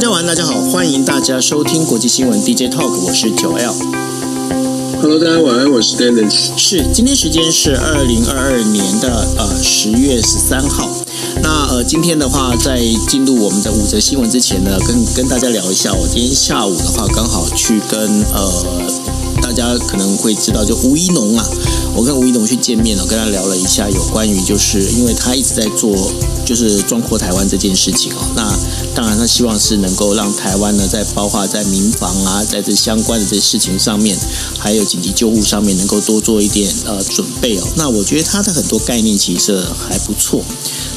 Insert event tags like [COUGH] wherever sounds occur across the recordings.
大家晚，大家好，欢迎大家收听国际新闻 DJ Talk，我是九 L。Hello，大家晚安，我是 Dennis。是，今天时间是二零二二年的呃十月十三号。那呃，今天的话，在进入我们的五则新闻之前呢，跟跟大家聊一下，我今天下午的话，刚好去跟呃。大家可能会知道，就吴一农啊，我跟吴一农去见面了，跟他聊了一下有关于，就是因为他一直在做，就是壮阔台湾这件事情哦。那当然，他希望是能够让台湾呢，在包括在民防啊，在这相关的这些事情上面，还有紧急救护上面，能够多做一点呃准备哦。那我觉得他的很多概念其实还不错。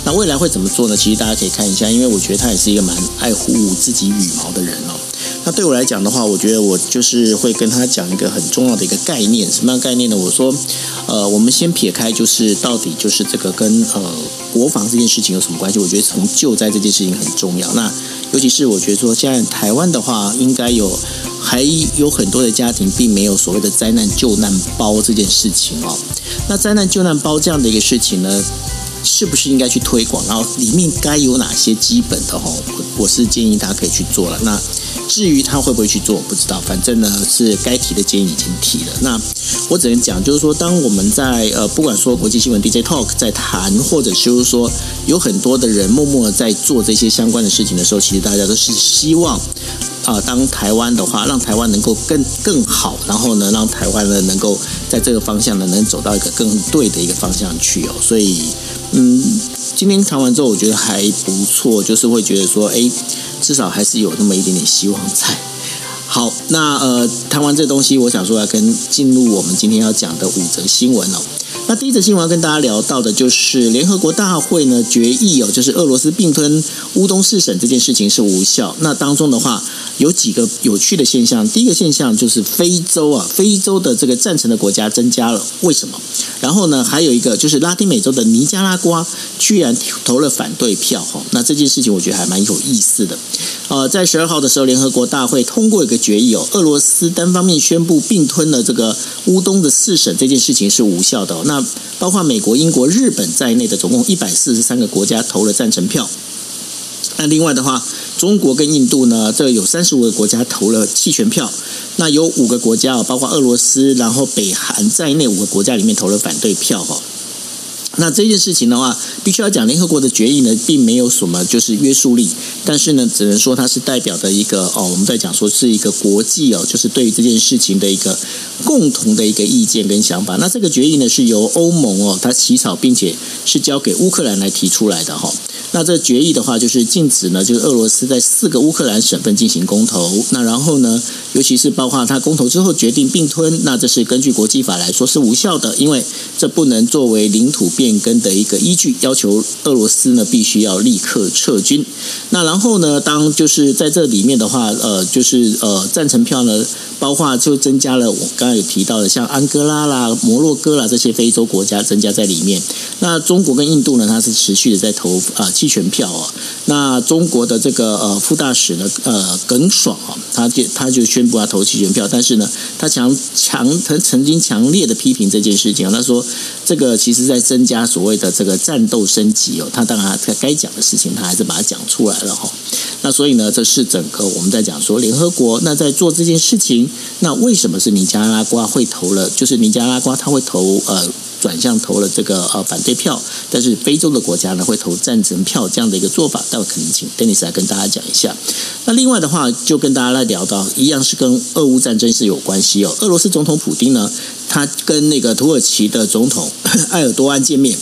那未来会怎么做呢？其实大家可以看一下，因为我觉得他也是一个蛮爱护自己羽毛的人哦。那对我来讲的话，我觉得我就是会跟他讲一个很重要的一个概念，什么样概念呢？我说，呃，我们先撇开，就是到底就是这个跟呃国防这件事情有什么关系？我觉得从救灾这件事情很重要。那尤其是我觉得说，现在台湾的话，应该有还有很多的家庭并没有所谓的灾难救难包这件事情哦。那灾难救难包这样的一个事情呢，是不是应该去推广？然后里面该有哪些基本的哈？我是建议大家可以去做了。那至于他会不会去做，不知道。反正呢，是该提的建议已经提了。那我只能讲，就是说，当我们在呃，不管说国际新闻 DJ Talk 在谈，或者就是说有很多的人默默的在做这些相关的事情的时候，其实大家都是希望啊、当台湾的话，让台湾能够更更好，然后呢，让台湾呢能够在这个方向呢，能走到一个更对的一个方向去哦。所以，嗯，今天谈完之后，我觉得还不错，就是会觉得说，哎。至少还是有那么一点点希望在。好，那呃，谈完这东西，我想说来跟进入我们今天要讲的五则新闻哦。那第一则新闻要跟大家聊到的就是联合国大会呢决议哦，就是俄罗斯并吞乌东四省这件事情是无效。那当中的话有几个有趣的现象。第一个现象就是非洲啊，非洲的这个赞成的国家增加了，为什么？然后呢，还有一个就是拉丁美洲的尼加拉瓜居然投了反对票哈。那这件事情我觉得还蛮有意思的。呃，在十二号的时候，联合国大会通过一个决议哦，俄罗斯单方面宣布并吞了这个乌东的四省，这件事情是无效的。那那包括美国、英国、日本在内的总共一百四十三个国家投了赞成票。那另外的话，中国跟印度呢，这有三十五个国家投了弃权票。那有五个国家，包括俄罗斯，然后北韩在内五个国家里面投了反对票哈。那这件事情的话，必须要讲联合国的决议呢，并没有什么就是约束力，但是呢，只能说它是代表的一个哦，我们在讲说是一个国际哦，就是对于这件事情的一个共同的一个意见跟想法。那这个决议呢，是由欧盟哦，它起草，并且是交给乌克兰来提出来的哈。那这决议的话，就是禁止呢，就是俄罗斯在四个乌克兰省份进行公投。那然后呢，尤其是包括他公投之后决定并吞，那这是根据国际法来说是无效的，因为这不能作为领土变更的一个依据，要求俄罗斯呢必须要立刻撤军。那然后呢，当就是在这里面的话，呃，就是呃赞成票呢，包括就增加了我刚刚有提到的，像安哥拉啦、摩洛哥啦这些非洲国家增加在里面。那中国跟印度呢，它是持续的在投啊。弃权票啊，那中国的这个呃副大使呢，呃耿爽啊，他就他就宣布要投弃权票，但是呢，他强强他曾经强烈的批评这件事情啊，他说这个其实在增加所谓的这个战斗升级哦，他当然他该讲的事情他还是把它讲出来了哈。那所以呢，这是整个我们在讲说联合国那在做这件事情，那为什么是尼加拉瓜会投了？就是尼加拉瓜他会投呃。转向投了这个呃反对票，但是非洲的国家呢会投赞成票，这样的一个做法，待会可能请 Denis 来跟大家讲一下。那另外的话，就跟大家来聊到一样是跟俄乌战争是有关系哦。俄罗斯总统普丁呢，他跟那个土耳其的总统 [COUGHS] 埃尔多安见面，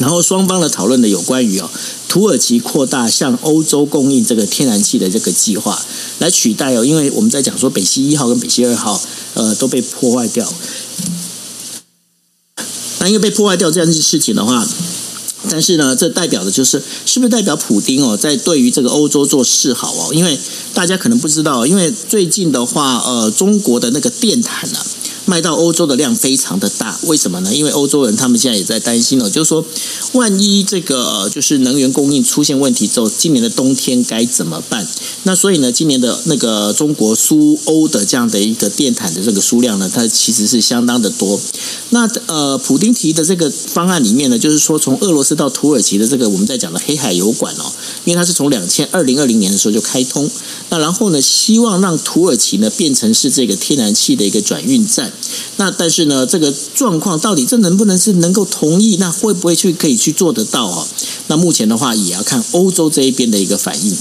然后双方的讨论的有关于哦土耳其扩大向欧洲供应这个天然气的这个计划，来取代哦，因为我们在讲说北溪一号跟北溪二号呃都被破坏掉。那因为被破坏掉这样的事情的话，但是呢，这代表的就是是不是代表普丁哦，在对于这个欧洲做示好哦？因为大家可能不知道，因为最近的话，呃，中国的那个电毯呢、卖到欧洲的量非常的大，为什么呢？因为欧洲人他们现在也在担心哦，就是说，万一这个就是能源供应出现问题之后，今年的冬天该怎么办？那所以呢，今年的那个中国输欧的这样的一个电毯的这个数量呢，它其实是相当的多。那呃，普丁提的这个方案里面呢，就是说从俄罗斯到土耳其的这个我们在讲的黑海油管哦，因为它是从两千二零二零年的时候就开通。那然后呢，希望让土耳其呢变成是这个天然气的一个转运站。那但是呢，这个状况到底这能不能是能够同意？那会不会去可以去做得到啊？那目前的话，也要看欧洲这一边的一个反应。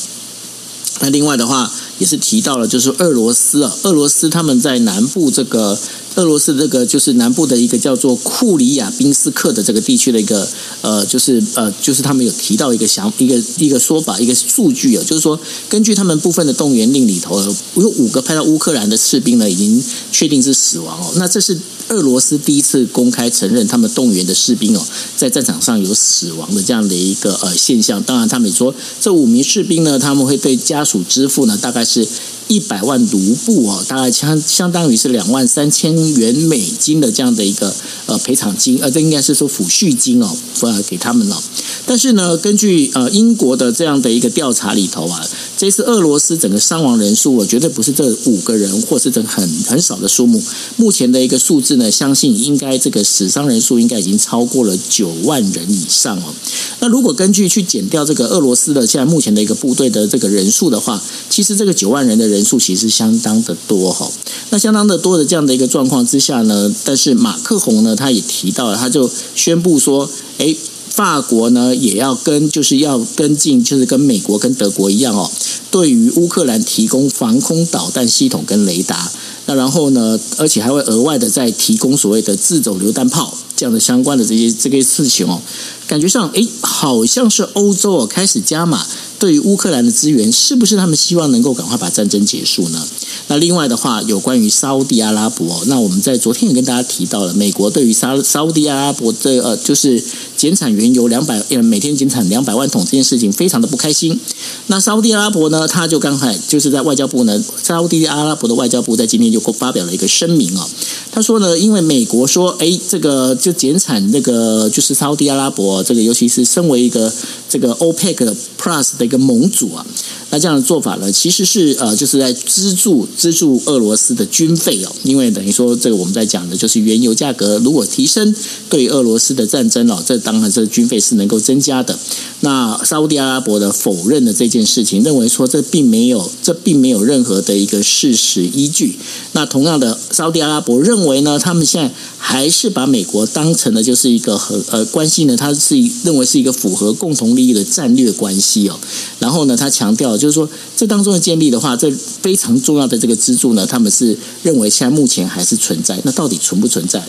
那另外的话，也是提到了，就是俄罗斯啊，俄罗斯他们在南部这个。俄罗斯这个就是南部的一个叫做库里亚宾斯克的这个地区的一个呃，就是呃，就是他们有提到一个想一个一个说法，一个数据啊，就是说根据他们部分的动员令里头，有五个派到乌克兰的士兵呢，已经确定是死亡哦。那这是俄罗斯第一次公开承认他们动员的士兵哦，在战场上有死亡的这样的一个呃现象。当然，他们也说这五名士兵呢，他们会对家属支付呢，大概是。一百万卢布哦，大概相相当于是两万三千元美金的这样的一个呃赔偿金，呃，这应该是说抚恤金哦，呃，给他们了。但是呢，根据呃英国的这样的一个调查里头啊，这次俄罗斯整个伤亡人数，我绝对不是这五个人，或是这很很少的数目。目前的一个数字，相信应该这个死伤人数应该已经超过了九万人以上哦。那如果根据去减掉这个俄罗斯的现在目前的一个部队的这个人数的话，其实这个九万人的人。数其实相当的多哈，那相当的多的这样的一个状况之下呢，但是马克宏呢，他也提到了，他就宣布说，诶，法国呢也要跟，就是要跟进，就是跟美国跟德国一样哦，对于乌克兰提供防空导弹系统跟雷达，那然后呢，而且还会额外的再提供所谓的自走榴弹炮这样的相关的这些这个事情哦，感觉上哎，好像是欧洲哦开始加码。对于乌克兰的资源，是不是他们希望能够赶快把战争结束呢？那另外的话，有关于沙乌地阿拉伯，那我们在昨天也跟大家提到了，美国对于沙沙乌地阿拉伯的呃，就是减产原油两百每天减产两百万桶这件事情，非常的不开心。那沙乌地阿拉伯呢，他就刚才就是在外交部呢，沙乌地阿拉伯的外交部在今天就发表了一个声明啊，他说呢，因为美国说，哎，这个就减产那个就是沙乌地阿拉伯这个，尤其是身为一个这个 OPEC 的 Plus 的。一个盟主啊，那这样的做法呢，其实是呃，就是在资助资助俄罗斯的军费哦，因为等于说这个我们在讲的就是原油价格如果提升，对俄罗斯的战争哦，这当然这军费是能够增加的。那沙乌地阿拉伯的否认了这件事情，认为说这并没有这并没有任何的一个事实依据。那同样的，沙乌地阿拉伯认为呢，他们现在还是把美国当成了就是一个和呃关系呢，他是认为是一个符合共同利益的战略关系哦。然后呢，他强调就是说，这当中的建立的话，这非常重要的这个支柱呢，他们是认为现在目前还是存在。那到底存不存在？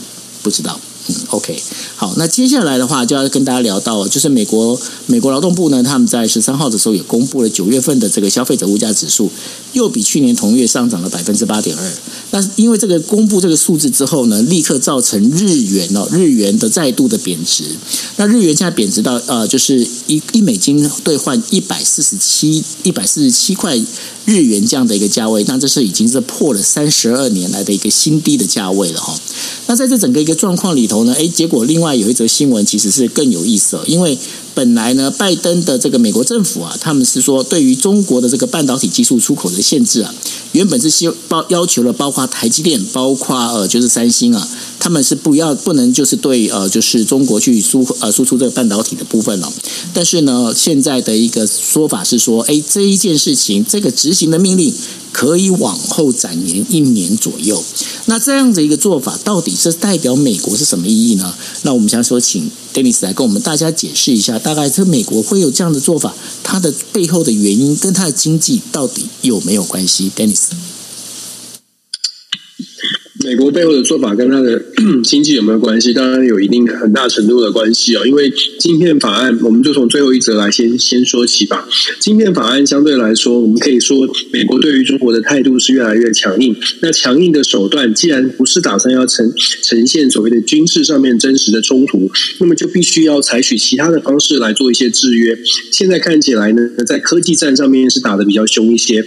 不知道。，OK，好，那接下来的话就要跟大家聊到，就是美国美国劳动部呢，他们在十三号的时候也公布了九月份的这个消费者物价指数，又比去年同月上涨了百分之八点二。那因为这个公布这个数字之后呢，立刻造成日元哦，日元的再度的贬值。那日元现在贬值到呃，就是一一美金兑换一百四十七一百四十七块日元这样的一个价位，那这是已经是破了三十二年来的一个新低的价位了哈。那在这整个一个状况里头呢，诶，结果另外有一则新闻其实是更有意思，因为本来呢，拜登的这个美国政府啊，他们是说对于中国的这个半导体技术出口的限制啊，原本是希包要求了，包括台积电，包括呃就是三星啊，他们是不要不能就是对呃就是中国去输呃输出这个半导体的部分了。但是呢，现在的一个说法是说，诶，这一件事情这个执行的命令。可以往后展延一年左右，那这样的一个做法到底是代表美国是什么意义呢？那我们想说，请 Dennis 来跟我们大家解释一下，大概这美国会有这样的做法，它的背后的原因跟它的经济到底有没有关系？Dennis。美国背后的做法跟它的 [CLEARS THROAT] 经济有没有关系？当然有一定很大程度的关系哦。因为晶片法案，我们就从最后一则来先先说起吧。晶片法案相对来说，我们可以说美国对于中国的态度是越来越强硬。那强硬的手段，既然不是打算要呈呈现所谓的军事上面真实的冲突，那么就必须要采取其他的方式来做一些制约。现在看起来呢，在科技战上面是打得比较凶一些。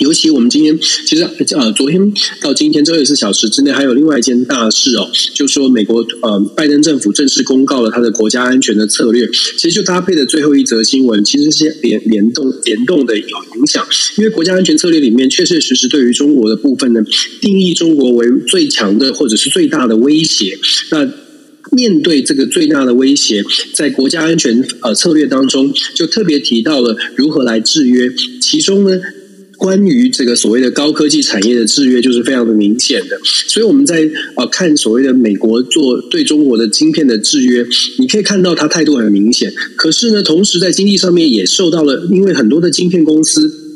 尤其我们今天其实呃，昨天到今天这二十四小时之内，还有另外一件大事哦，就是说美国呃拜登政府正式公告了他的国家安全的策略。其实就搭配的最后一则新闻，其实是联联动联动的有影响，因为国家安全策略里面确确实实对于中国的部分呢，定义中国为最强的或者是最大的威胁。那面对这个最大的威胁，在国家安全呃策略当中，就特别提到了如何来制约，其中呢。关于这个所谓的高科技产业的制约，就是非常的明显的。所以我们在啊看所谓的美国做对中国的晶片的制约，你可以看到它态度很明显。可是呢，同时在经济上面也受到了，因为很多的晶片公司。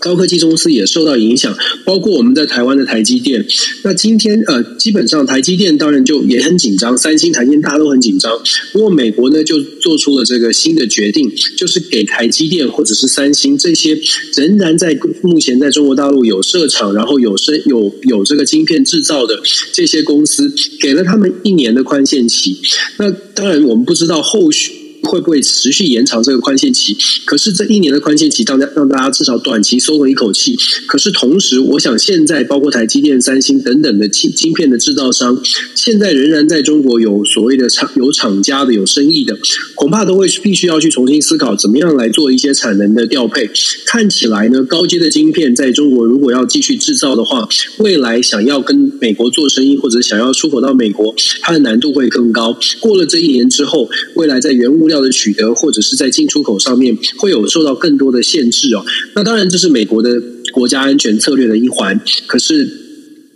高科技公司也受到影响，包括我们在台湾的台积电。那今天呃，基本上台积电当然就也很紧张，三星、台积电大家都很紧张。不过美国呢，就做出了这个新的决定，就是给台积电或者是三星这些仍然在目前在中国大陆有设厂，然后有生有有这个晶片制造的这些公司，给了他们一年的宽限期。那当然，我们不知道后续。会不会持续延长这个宽限期？可是这一年的宽限期，让大让大家至少短期松了一口气。可是同时，我想现在包括台积电、三星等等的晶晶片的制造商，现在仍然在中国有所谓的厂有厂家的有生意的，恐怕都会必须要去重新思考怎么样来做一些产能的调配。看起来呢，高阶的晶片在中国如果要继续制造的话，未来想要跟美国做生意或者想要出口到美国，它的难度会更高。过了这一年之后，未来在原物料的取得或者是在进出口上面会有受到更多的限制哦。那当然这是美国的国家安全策略的一环，可是。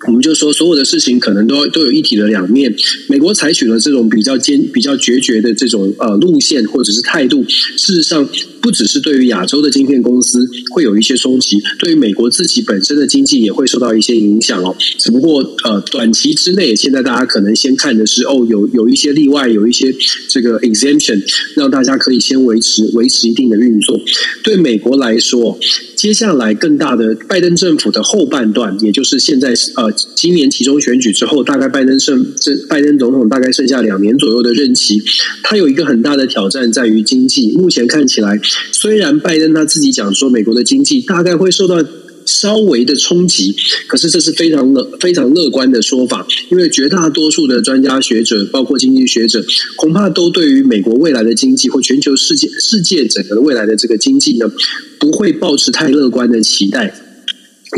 我们就说，所有的事情可能都都有一体的两面。美国采取了这种比较坚、比较决绝的这种呃路线或者是态度，事实上不只是对于亚洲的晶片公司会有一些冲击，对于美国自己本身的经济也会受到一些影响哦。只不过呃，短期之内，现在大家可能先看的是哦，有有一些例外，有一些这个 exemption，让大家可以先维持维持一定的运作。对美国来说，接下来更大的拜登政府的后半段，也就是现在呃。今年其中选举之后，大概拜登胜这拜登总统大概剩下两年左右的任期，他有一个很大的挑战在于经济。目前看起来，虽然拜登他自己讲说美国的经济大概会受到稍微的冲击，可是这是非常乐非常乐观的说法，因为绝大多数的专家学者，包括经济学者，恐怕都对于美国未来的经济或全球世界世界整个未来的这个经济呢，不会抱持太乐观的期待。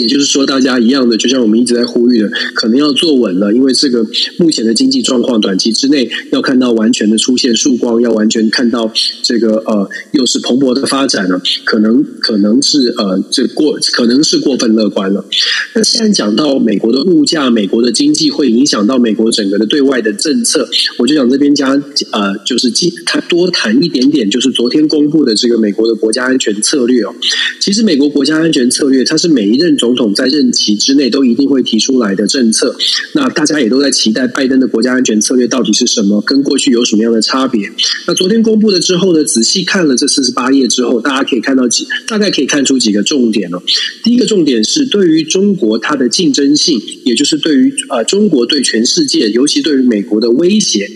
也就是说，大家一样的，就像我们一直在呼吁的，可能要坐稳了，因为这个目前的经济状况，短期之内要看到完全的出现曙光，要完全看到这个呃，又是蓬勃的发展了，可能可能是呃，这过可能是过分乐观了。那现在讲到美国的物价，美国的经济会影响到美国整个的对外的政策，我就想这边加呃，就是他多谈一点点，就是昨天公布的这个美国的国家安全策略哦。其实美国国家安全策略，它是每一任。总统在任期之内都一定会提出来的政策，那大家也都在期待拜登的国家安全策略到底是什么，跟过去有什么样的差别？那昨天公布了之后呢，仔细看了这四十八页之后，大家可以看到几，大概可以看出几个重点哦。第一个重点是对于中国它的竞争性，也就是对于呃中国对全世界，尤其对于美国的威胁。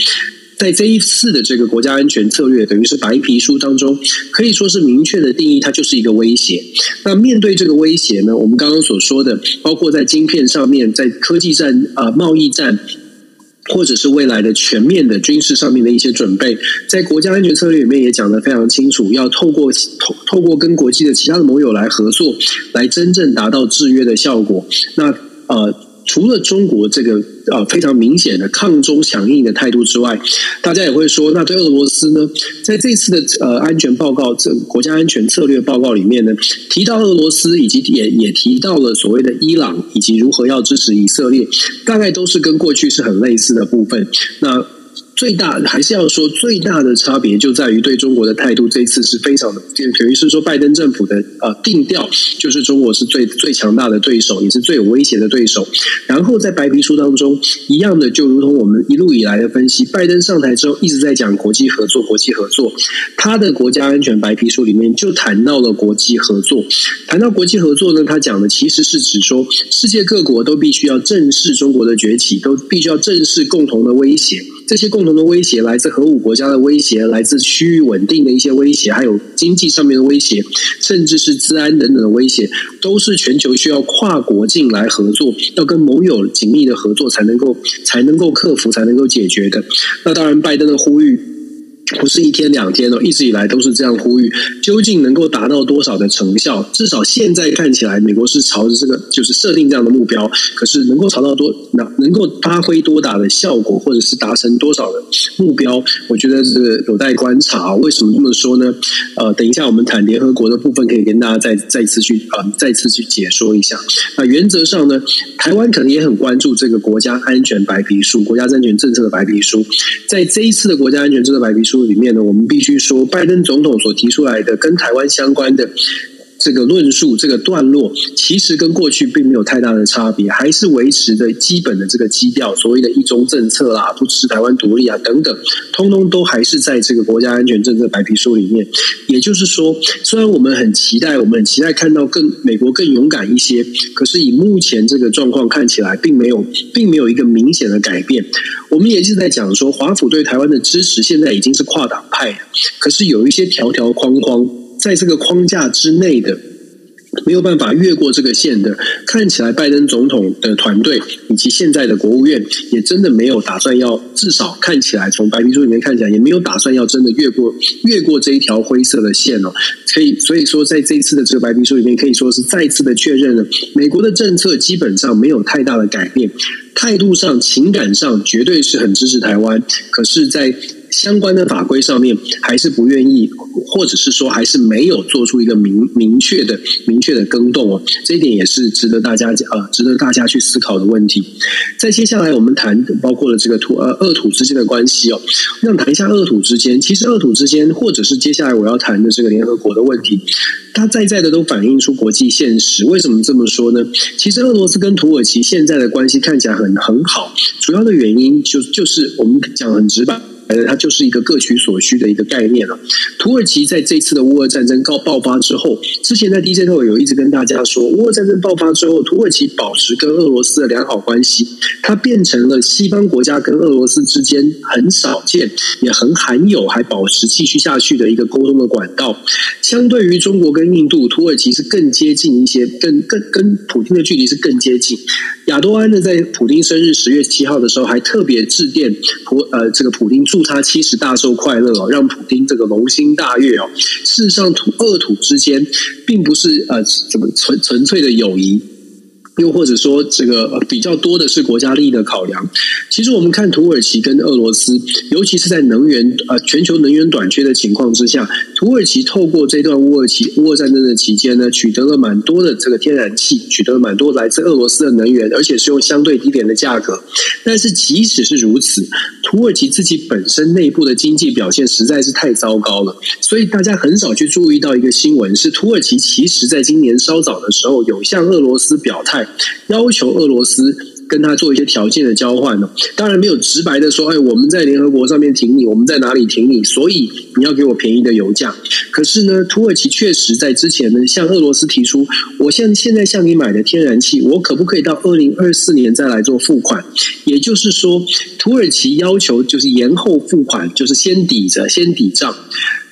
在这一次的这个国家安全策略，等于是白皮书当中，可以说是明确的定义，它就是一个威胁。那面对这个威胁呢，我们刚刚所说的，包括在晶片上面，在科技战、呃贸易战，或者是未来的全面的军事上面的一些准备，在国家安全策略里面也讲得非常清楚，要透过透透过跟国际的其他的盟友来合作，来真正达到制约的效果。那呃。除了中国这个呃非常明显的抗中强硬的态度之外，大家也会说，那对俄罗斯呢，在这次的呃安全报告这国家安全策略报告里面呢，提到俄罗斯，以及也也提到了所谓的伊朗，以及如何要支持以色列，大概都是跟过去是很类似的部分。那。最大还是要说最大的差别就在于对中国的态度，这一次是非常的，等于是说拜登政府的呃定调，就是中国是最最强大的对手，也是最有威胁的对手。然后在白皮书当中，一样的就如同我们一路以来的分析，拜登上台之后一直在讲国际合作，国际合作。他的国家安全白皮书里面就谈到了国际合作，谈到国际合作呢，他讲的其实是指说，世界各国都必须要正视中国的崛起，都必须要正视共同的威胁。这些共同的威胁来自核武国家的威胁，来自区域稳定的一些威胁，还有经济上面的威胁，甚至是治安等等的威胁，都是全球需要跨国境来合作，要跟盟友紧密的合作才能够才能够克服，才能够解决的。那当然，拜登的呼吁。不是一天两天哦，一直以来都是这样呼吁。究竟能够达到多少的成效？至少现在看起来，美国是朝着这个就是设定这样的目标。可是能够朝到多，那能够发挥多大的效果，或者是达成多少的目标？我觉得这个有待观察。为什么这么说呢？呃，等一下我们谈联合国的部分，可以跟大家再再次去呃再次去解说一下。那原则上呢，台湾可能也很关注这个国家安全白皮书、国家安全政策的白皮书。在这一次的国家安全政策白皮书。里面呢，我们必须说，拜登总统所提出来的跟台湾相关的这个论述、这个段落，其实跟过去并没有太大的差别，还是维持的基本的这个基调，所谓的一中政策啦，不支持台湾独立啊等等，通通都还是在这个国家安全政策白皮书里面。也就是说，虽然我们很期待，我们很期待看到更美国更勇敢一些，可是以目前这个状况看起来，并没有，并没有一个明显的改变。我们也是在讲说，华府对台湾的支持现在已经是跨党派了，可是有一些条条框框，在这个框架之内的。没有办法越过这个线的，看起来拜登总统的团队以及现在的国务院也真的没有打算要，至少看起来从白皮书里面看起来也没有打算要真的越过越过这一条灰色的线哦。可以，所以说在这一次的这个白皮书里面，可以说是再次的确认了美国的政策基本上没有太大的改变，态度上、情感上绝对是很支持台湾，可是，在相关的法规上面还是不愿意，或者是说还是没有做出一个明明确的明确的更动哦，[LAUGHS] 这一点也是值得大家呃值得大家去思考的问题。在接下来我们谈包括了这个土呃俄土之间的关系哦，那谈一下俄土之间，其实俄土之间或者是接下来我要谈的这个联合国的问题，它在在的都反映出国际现实。为什么这么说呢？其实俄罗斯跟土耳其现在的关系看起来很很好，主要的原因就就是我们讲很直白。呃它就是一个各取所需的一个概念了。土耳其在这次的乌俄战争告爆发之后，之前在 DJ 特有一直跟大家说，乌俄战争爆发之后，土耳其保持跟俄罗斯的良好关系，它变成了西方国家跟俄罗斯之间很少见也很罕有还保持继续下去的一个沟通的管道。相对于中国跟印度，土耳其是更接近一些，更更跟普京的距离是更接近。亚多安呢，在普丁生日十月七号的时候，还特别致电普呃这个普丁。祝他七十大寿快乐哦，让普丁这个龙心大悦哦。事实上，土俄土之间并不是呃怎么纯纯粹的友谊。又或者说，这个比较多的是国家利益的考量。其实我们看土耳其跟俄罗斯，尤其是在能源呃全球能源短缺的情况之下，土耳其透过这段乌俄期乌俄战争的期间呢，取得了蛮多的这个天然气，取得了蛮多来自俄罗斯的能源，而且是用相对低廉的价格。但是即使是如此，土耳其自己本身内部的经济表现实在是太糟糕了，所以大家很少去注意到一个新闻，是土耳其其实在今年稍早的时候有向俄罗斯表态。要求俄罗斯跟他做一些条件的交换呢，当然没有直白的说，哎，我们在联合国上面挺你，我们在哪里挺你，所以你要给我便宜的油价。可是呢，土耳其确实在之前呢，向俄罗斯提出，我现现在向你买的天然气，我可不可以到二零二四年再来做付款？也就是说，土耳其要求就是延后付款，就是先抵着，先抵账。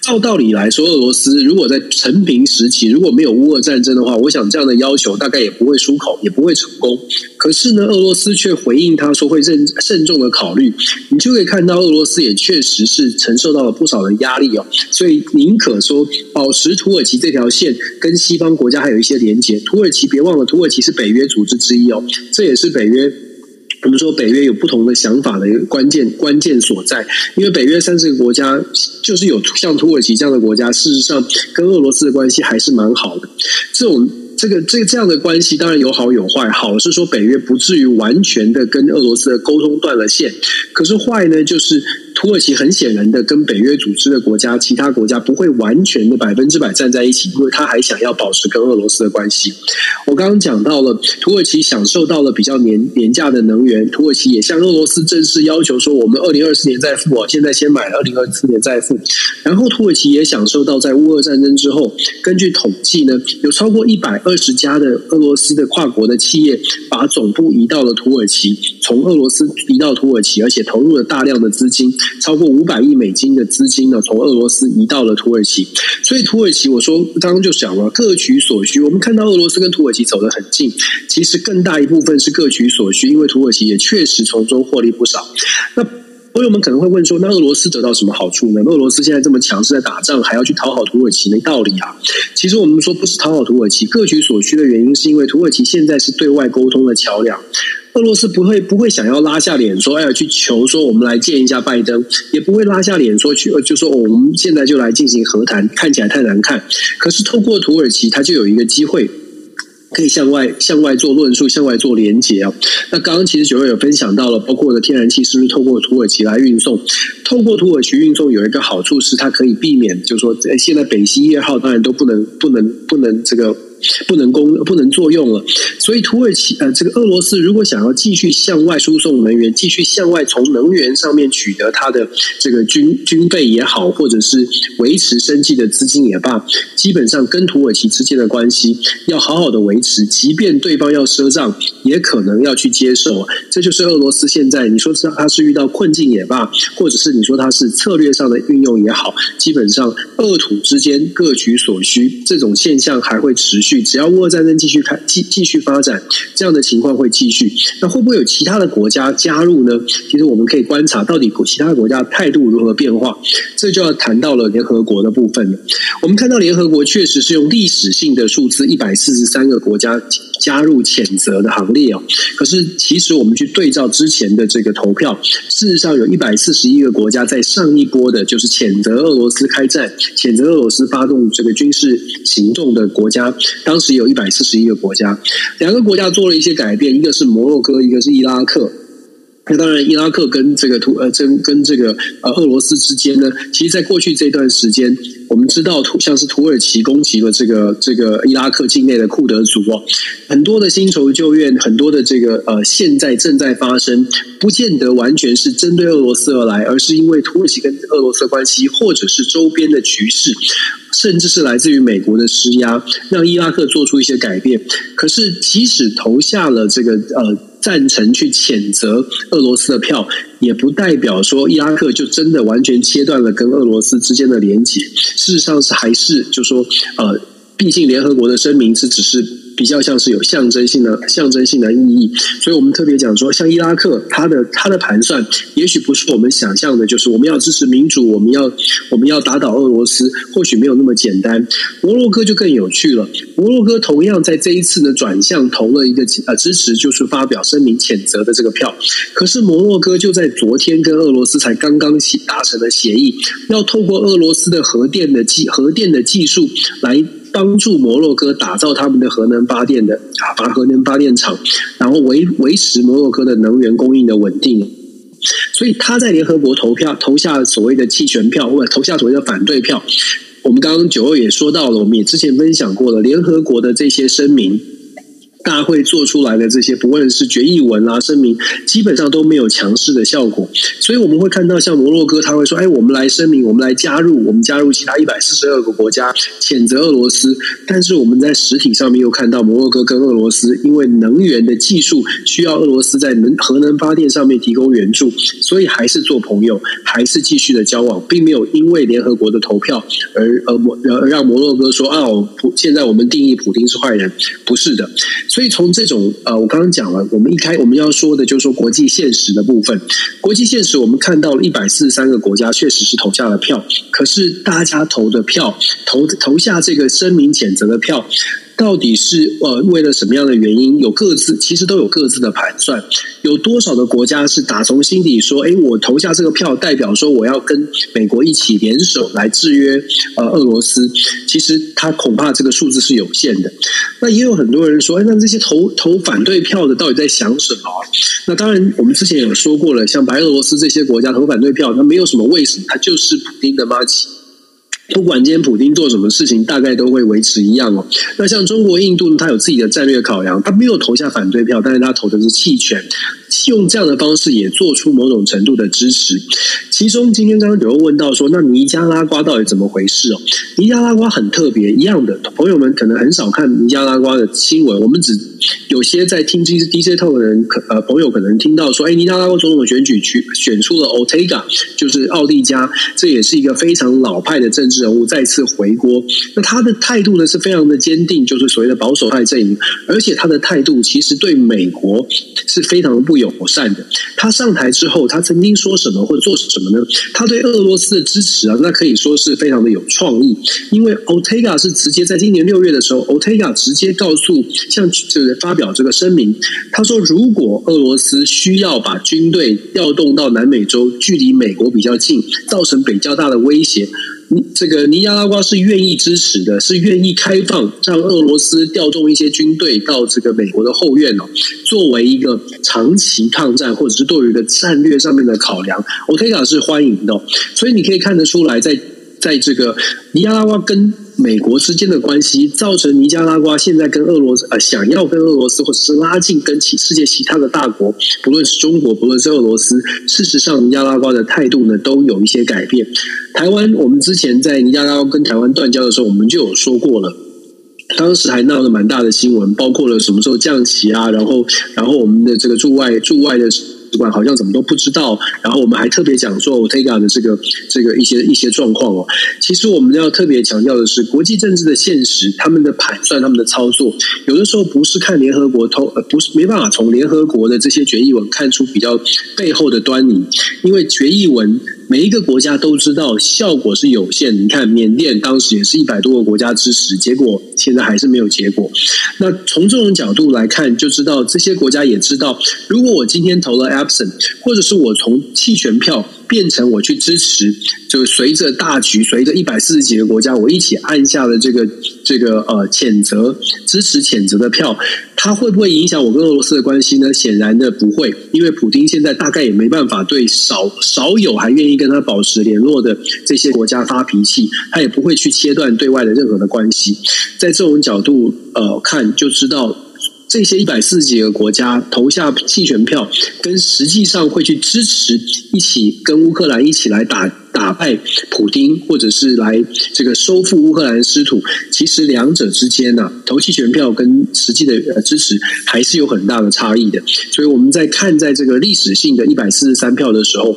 照道理来说，俄罗斯如果在成平时期如果没有乌俄战争的话，我想这样的要求大概也不会出口，也不会成功。可是呢，俄罗斯却回应他说会慎慎重的考虑。你就可以看到，俄罗斯也确实是承受到了不少的压力哦。所以宁可说保持土耳其这条线跟西方国家还有一些连结。土耳其别忘了，土耳其是北约组织之一哦，这也是北约。我们说北约有不同的想法的一个关键关键所在，因为北约三十个国家就是有像土耳其这样的国家，事实上跟俄罗斯的关系还是蛮好的。这种这个这这样的关系当然有好有坏，好是说北约不至于完全的跟俄罗斯的沟通断了线，可是坏呢就是。土耳其很显然的跟北约组织的国家、其他国家不会完全的百分之百站在一起，因为他还想要保持跟俄罗斯的关系。我刚刚讲到了土耳其享受到了比较廉廉价的能源，土耳其也向俄罗斯正式要求说，我们二零二四年再付，现在先买，二零二四年再付。然后土耳其也享受到在乌俄战争之后，根据统计呢，有超过一百二十家的俄罗斯的跨国的企业把总部移到了土耳其，从俄罗斯移到土耳其，而且投入了大量的资金。超过五百亿美金的资金呢，从俄罗斯移到了土耳其。所以土耳其，我说刚刚就讲了，各取所需。我们看到俄罗斯跟土耳其走得很近，其实更大一部分是各取所需，因为土耳其也确实从中获利不少。那朋友们可能会问说，那俄罗斯得到什么好处呢？俄罗斯现在这么强势在打仗，还要去讨好土耳其，没道理啊！其实我们说不是讨好土耳其，各取所需的原因是因为土耳其现在是对外沟通的桥梁。俄罗斯不会不会想要拉下脸说，哎呀，去求说我们来见一下拜登，也不会拉下脸说去，就说我们现在就来进行和谈，看起来太难看。可是透过土耳其，他就有一个机会。可以向外向外做论述，向外做连结啊。那刚刚其实九月有分享到了，包括的天然气是不是透过土耳其来运送？透过土耳其运送有一个好处是，它可以避免，就是说，现在北溪一号当然都不能不能不能这个。不能供不能作用了，所以土耳其呃，这个俄罗斯如果想要继续向外输送能源，继续向外从能源上面取得它的这个军军备也好，或者是维持生计的资金也罢，基本上跟土耳其之间的关系要好好的维持，即便对方要赊账，也可能要去接受。这就是俄罗斯现在你说是他是遇到困境也罢，或者是你说他是策略上的运用也好，基本上俄土之间各取所需，这种现象还会持续。只要乌俄战争继续开继继续发展，这样的情况会继续。那会不会有其他的国家加入呢？其实我们可以观察到底其他国家态度如何变化。这就要谈到了联合国的部分了。我们看到联合国确实是用历史性的数字一百四十三个国家加入谴责的行列哦。可是其实我们去对照之前的这个投票，事实上有一百四十一个国家在上一波的就是谴责俄罗斯开战、谴责俄罗斯发动这个军事行动的国家。当时有一百四十一个国家，两个国家做了一些改变，一个是摩洛哥，一个是伊拉克。那当然，伊拉克跟这个土呃，跟跟这个呃俄罗斯之间呢，其实，在过去这段时间，我们知道土像是土耳其攻击了这个这个伊拉克境内的库德族哦，很多的新仇旧怨，很多的这个呃，现在正在发生，不见得完全是针对俄罗斯而来，而是因为土耳其跟俄罗斯的关系，或者是周边的局势，甚至是来自于美国的施压，让伊拉克做出一些改变。可是，即使投下了这个呃。赞成去谴责俄罗斯的票，也不代表说伊拉克就真的完全切断了跟俄罗斯之间的连结。事实上是还是就说，呃，毕竟联合国的声明是只是。比较像是有象征性的象征性的意义，所以我们特别讲说，像伊拉克，它的它的盘算，也许不是我们想象的，就是我们要支持民主，我们要我们要打倒俄罗斯，或许没有那么简单。摩洛哥就更有趣了，摩洛哥同样在这一次呢转向投了一个呃支持，就是发表声明谴责的这个票。可是摩洛哥就在昨天跟俄罗斯才刚刚达成了协议，要透过俄罗斯的核电的技核电的技术来。帮助摩洛哥打造他们的核能发电的啊，把核能发电厂，然后维维持摩洛哥的能源供应的稳定。所以他在联合国投票投下所谓的弃权票，或者投下所谓的反对票。我们刚刚九二也说到了，我们也之前分享过了，联合国的这些声明。大会做出来的这些，不论是决议文啊、声明，基本上都没有强势的效果。所以我们会看到，像摩洛哥，他会说：“哎，我们来声明，我们来加入，我们加入其他一百四十二个国家谴责俄罗斯。”但是我们在实体上面又看到，摩洛哥跟俄罗斯因为能源的技术需要俄罗斯在能核能发电上面提供援助，所以还是做朋友，还是继续的交往，并没有因为联合国的投票而而摩让摩洛哥说：“啊，普现在我们定义普丁是坏人。”不是的。所以从这种呃，我刚刚讲了，我们一开我们要说的就是说国际现实的部分。国际现实，我们看到了一百四十三个国家确实是投下了票，可是大家投的票，投投下这个声明谴责的票。到底是呃为了什么样的原因？有各自其实都有各自的盘算。有多少的国家是打从心底说：“哎，我投下这个票，代表说我要跟美国一起联手来制约呃俄罗斯。”其实他恐怕这个数字是有限的。那也有很多人说：“哎，那这些投投反对票的到底在想什么？”那当然，我们之前有说过了，像白俄罗斯这些国家投反对票，那没有什么为什么，他就是普丁的麻吉。不管今天普京做什么事情，大概都会维持一样哦。那像中国、印度呢，他有自己的战略考量，他没有投下反对票，但是他投的是弃权。用这样的方式也做出某种程度的支持。其中，今天刚刚有问到说，那尼加拉瓜到底怎么回事哦？尼加拉瓜很特别，一样的朋友们可能很少看尼加拉瓜的新闻。我们只有些在听 DJ Talk 的人，可呃朋友可能听到说，哎，尼加拉瓜总统选举去选出了 Otega，就是奥蒂加，这也是一个非常老派的政治人物再次回国。那他的态度呢是非常的坚定，就是所谓的保守派阵营，而且他的态度其实对美国是非常的不友。友善的。他上台之后，他曾经说什么或做什么呢？他对俄罗斯的支持啊，那可以说是非常的有创意。因为 Ortega 是直接在今年六月的时候，Ortega 直接告诉，像就是发表这个声明，他说如果俄罗斯需要把军队调动到南美洲，距离美国比较近，造成比较大的威胁。这个尼加拉瓜是愿意支持的，是愿意开放让俄罗斯调动一些军队到这个美国的后院哦，作为一个长期抗战或者是对于一个战略上面的考量，OK 哥是欢迎的，所以你可以看得出来，在在这个尼加拉瓜跟。美国之间的关系造成尼加拉瓜现在跟俄罗斯呃想要跟俄罗斯或者是拉近跟其世界其他的大国，不论是中国不论是俄罗斯，事实上尼加拉瓜的态度呢都有一些改变。台湾我们之前在尼加拉瓜跟台湾断交的时候，我们就有说过了，当时还闹了蛮大的新闻，包括了什么时候降旗啊，然后然后我们的这个驻外驻外的。惯好像怎么都不知道，然后我们还特别讲说 Ortega 的这个这个一些一些状况哦。其实我们要特别强调的是，国际政治的现实，他们的盘算，他们的操作，有的时候不是看联合国通，呃，不是没办法从联合国的这些决议文看出比较背后的端倪，因为决议文。每一个国家都知道效果是有限。你看，缅甸当时也是一百多个国家支持，结果现在还是没有结果。那从这种角度来看，就知道这些国家也知道，如果我今天投了 absent，或者是我从弃权票。变成我去支持，就随着大局，随着一百四十几个国家，我一起按下了这个这个呃谴责支持谴责的票，它会不会影响我跟俄罗斯的关系呢？显然的不会，因为普丁现在大概也没办法对少少有还愿意跟他保持联络的这些国家发脾气，他也不会去切断对外的任何的关系。在这种角度呃看，就知道。这些一百四十几个国家投下弃权票，跟实际上会去支持一起跟乌克兰一起来打打败普丁，或者是来这个收复乌克兰的失土，其实两者之间呢、投弃权票跟实际的支持还是有很大的差异的。所以我们在看在这个历史性的一百四十三票的时候，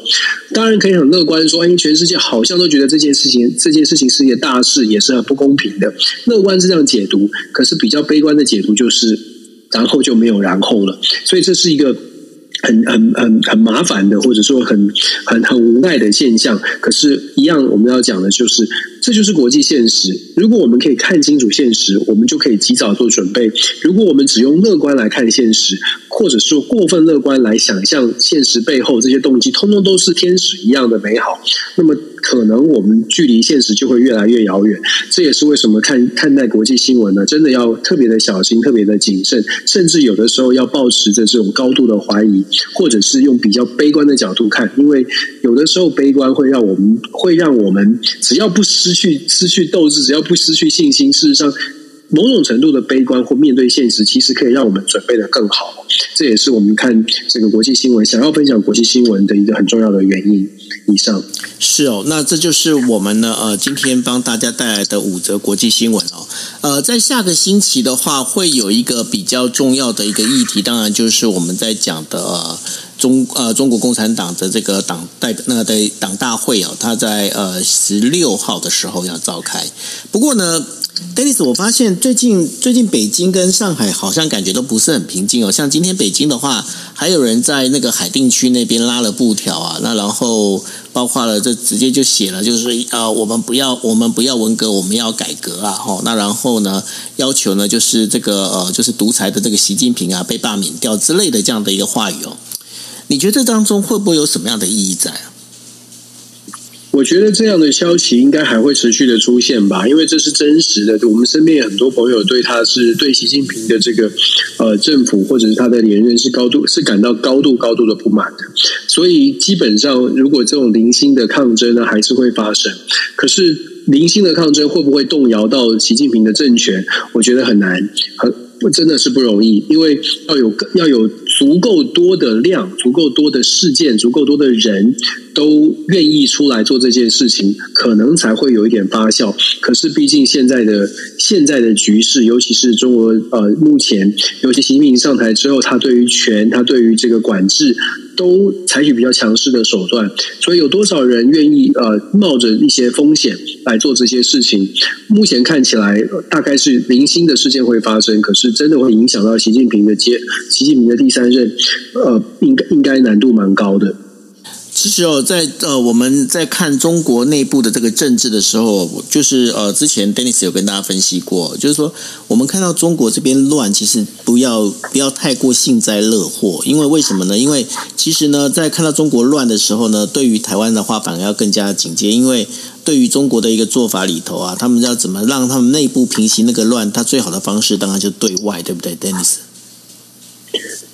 当然可以很乐观说，因为全世界好像都觉得这件事情这件事情是一件大事，也是很不公平的。乐观是这样解读，可是比较悲观的解读就是。然后就没有然后了，所以这是一个很很很很麻烦的，或者说很很很无奈的现象。可是，一样我们要讲的就是，这就是国际现实。如果我们可以看清楚现实，我们就可以及早做准备。如果我们只用乐观来看现实，或者说过分乐观来想象现实背后这些动机，通通都是天使一样的美好，那么。可能我们距离现实就会越来越遥远，这也是为什么看看待国际新闻呢，真的要特别的小心，特别的谨慎，甚至有的时候要抱持着这种高度的怀疑，或者是用比较悲观的角度看，因为有的时候悲观会让我们会让我们只要不失去失去斗志，只要不失去信心，事实上。某种程度的悲观或面对现实，其实可以让我们准备得更好。这也是我们看这个国际新闻，想要分享国际新闻的一个很重要的原因。以上是哦，那这就是我们呢呃今天帮大家带来的五则国际新闻哦。呃，在下个星期的话，会有一个比较重要的一个议题，当然就是我们在讲的。呃中呃，中国共产党的这个党代表那个的党大会哦，他在呃十六号的时候要召开。不过呢，Dennis，我发现最近最近北京跟上海好像感觉都不是很平静哦。像今今天北京的话，还有人在那个海淀区那边拉了布条啊，那然后包括了这直接就写了，就是呃，我们不要我们不要文革，我们要改革啊，吼。那然后呢，要求呢就是这个呃，就是独裁的这个习近平啊被罢免掉之类的这样的一个话语哦。你觉得当中会不会有什么样的意义在啊？我觉得这样的消息应该还会持续的出现吧，因为这是真实的。我们身边很多朋友对他是对习近平的这个呃政府或者是他的连任是高度是感到高度高度的不满的，所以基本上如果这种零星的抗争呢，还是会发生。可是零星的抗争会不会动摇到习近平的政权？我觉得很难，很真的是不容易，因为要有要有。足够多的量，足够多的事件，足够多的人都愿意出来做这件事情，可能才会有一点发酵。可是，毕竟现在的现在的局势，尤其是中国呃，目前尤其习近平上台之后，他对于权，他对于这个管制。都采取比较强势的手段，所以有多少人愿意呃冒着一些风险来做这些事情？目前看起来大概是零星的事件会发生，可是真的会影响到习近平的接习近平的第三任，呃，应该应该难度蛮高的。其实哦，在呃，我们在看中国内部的这个政治的时候，就是呃，之前 Dennis 有跟大家分析过，就是说我们看到中国这边乱，其实不要不要太过幸灾乐祸，因为为什么呢？因为其实呢，在看到中国乱的时候呢，对于台湾的话，反而要更加警戒，因为对于中国的一个做法里头啊，他们要怎么让他们内部平息那个乱，他最好的方式当然就对外，对不对，Dennis？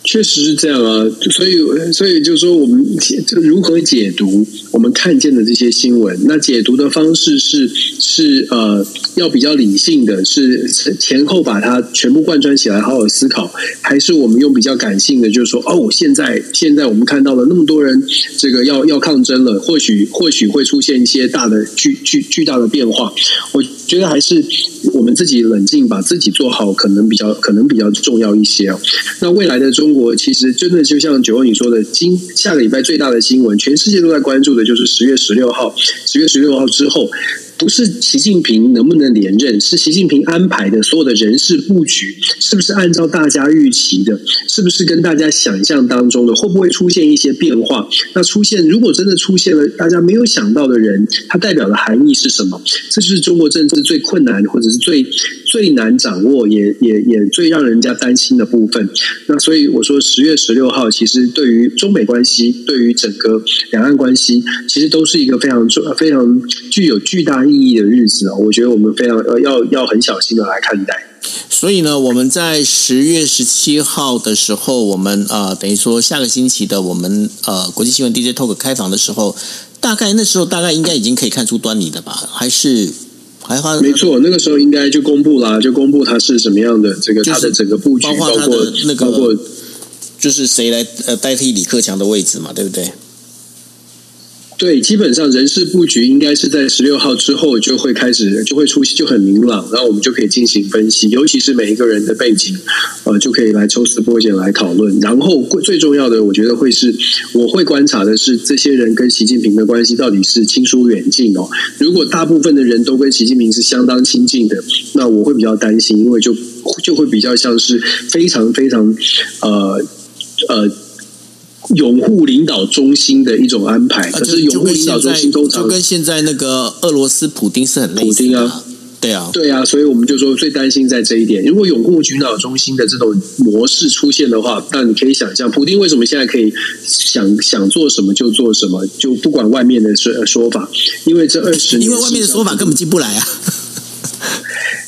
确实是这样啊，所以所以就是说，我们解如何解读我们看见的这些新闻？那解读的方式是是呃，要比较理性的，是前后把它全部贯穿起来，好好思考，还是我们用比较感性的，就是说，哦，现在现在我们看到了那么多人，这个要要抗争了，或许或许会出现一些大的巨巨巨大的变化。我觉得还是我们自己冷静，把自己做好，可能比较可能比较重要一些哦。那未来的中。国其实真的就像九欧你说的，今下个礼拜最大的新闻，全世界都在关注的，就是十月十六号。十月十六号之后。不是习近平能不能连任，是习近平安排的所有的人事布局，是不是按照大家预期的？是不是跟大家想象当中的？会不会出现一些变化？那出现，如果真的出现了大家没有想到的人，它代表的含义是什么？这就是中国政治最困难，或者是最最难掌握，也也也最让人家担心的部分。那所以我说，十月十六号其实对于中美关系，对于整个两岸关系，其实都是一个非常重、非常具有巨大意义的日子啊，我觉得我们非常呃要要很小心的来看待。所以呢，我们在十月十七号的时候，我们呃等于说下个星期的我们呃国际新闻 DJ Talk 开房的时候，大概那时候大概应该已经可以看出端倪的吧？还是还花？没错，那个时候应该就公布啦，就公布它是什么样的这个它的整个布局，包括那个包括就是谁来呃代替李克强的位置嘛，对不对？对，基本上人事布局应该是在十六号之后就会开始，就会出现，就很明朗，然后我们就可以进行分析，尤其是每一个人的背景，呃，就可以来抽丝剥茧来讨论。然后最重要的，我觉得会是，我会观察的是，这些人跟习近平的关系到底是亲疏远近哦。如果大部分的人都跟习近平是相当亲近的，那我会比较担心，因为就就会比较像是非常非常呃呃。拥护领导中心的一种安排，可是拥护领导中心通常就跟现在那个俄罗斯普丁是很类似啊，对啊，对啊，所以我们就说最担心在这一点。如果拥护领导中心的这种模式出现的话，那你可以想象，普丁为什么现在可以想想做什么就做什么，就不管外面的说说法，因为这二十年，因为外面的说法根本进不来啊。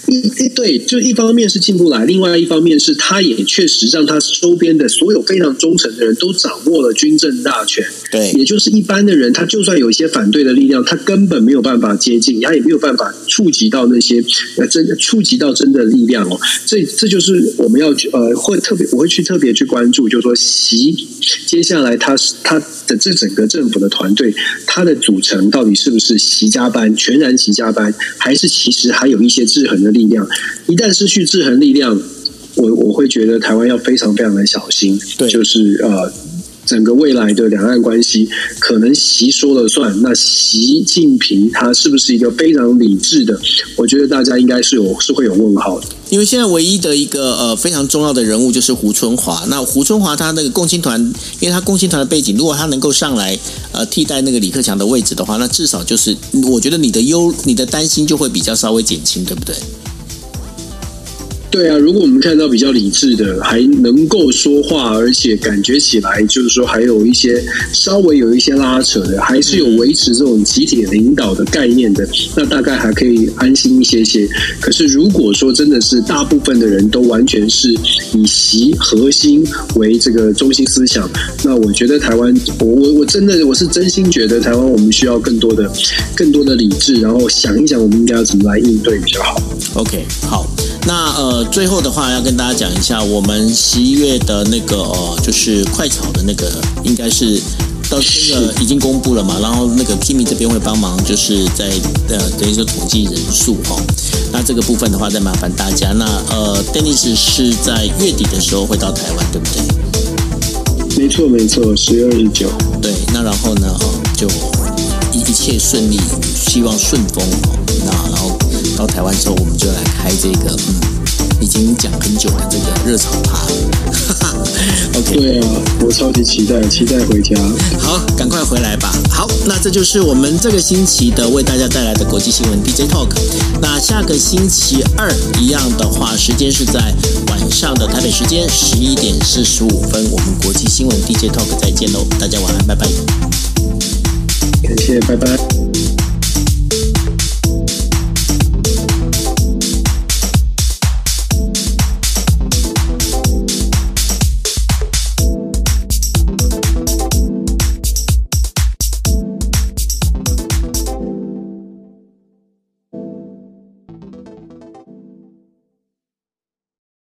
一一对，就一方面是进不来，另外一方面是他也确实让他周边的所有非常忠诚的人都掌握了军政大权。对，也就是一般的人，他就算有一些反对的力量，他根本没有办法接近，他也没有办法触及到那些呃真触及到真的力量哦。这这就是我们要呃会特别我会去特别去关注，就是说习接下来他他的这整个政府的团队，他的组成到底是不是习加班全然习加班，还是其实还有一些制衡的。力量一旦失去制衡力量，我我会觉得台湾要非常非常的小心。对，就是呃，整个未来的两岸关系，可能习说了算。那习近平他是不是一个非常理智的？我觉得大家应该是有是会有问号的。因为现在唯一的一个呃非常重要的人物就是胡春华。那胡春华他那个共青团，因为他共青团的背景，如果他能够上来呃替代那个李克强的位置的话，那至少就是我觉得你的忧你的担心就会比较稍微减轻，对不对？对啊，如果我们看到比较理智的，还能够说话，而且感觉起来就是说还有一些稍微有一些拉扯的，还是有维持这种集体领导的概念的，那大概还可以安心一些些。可是如果说真的是大部分的人都完全是以习核心为这个中心思想，那我觉得台湾，我我我真的我是真心觉得台湾我们需要更多的更多的理智，然后想一想我们应该要怎么来应对比较好。OK，好，那呃。最后的话要跟大家讲一下，我们十一月的那个呃，就是快炒的那个，应该是到这个已经公布了嘛。然后那个 Kimi 这边会帮忙，就是在呃等于说统计人数哦。那这个部分的话，再麻烦大家。那呃，Dennis 是在月底的时候会到台湾，对不对？没错没错，十月二十九。对，那然后呢，哦，就一一切顺利，希望顺风哦。那然后到台湾之后，我们就来开这个嗯，已经讲很久的这个热炒趴。哈 [LAUGHS] 哈，OK。对啊，我超级期待，期待回家。好，赶快回来吧。好，那这就是我们这个星期的为大家带来的国际新闻 DJ Talk。那下个星期二一样的话，时间是在晚上的台北时间十一点四十五分，我们国际新闻 DJ Talk 再见喽，大家晚安，拜拜。感谢，拜拜。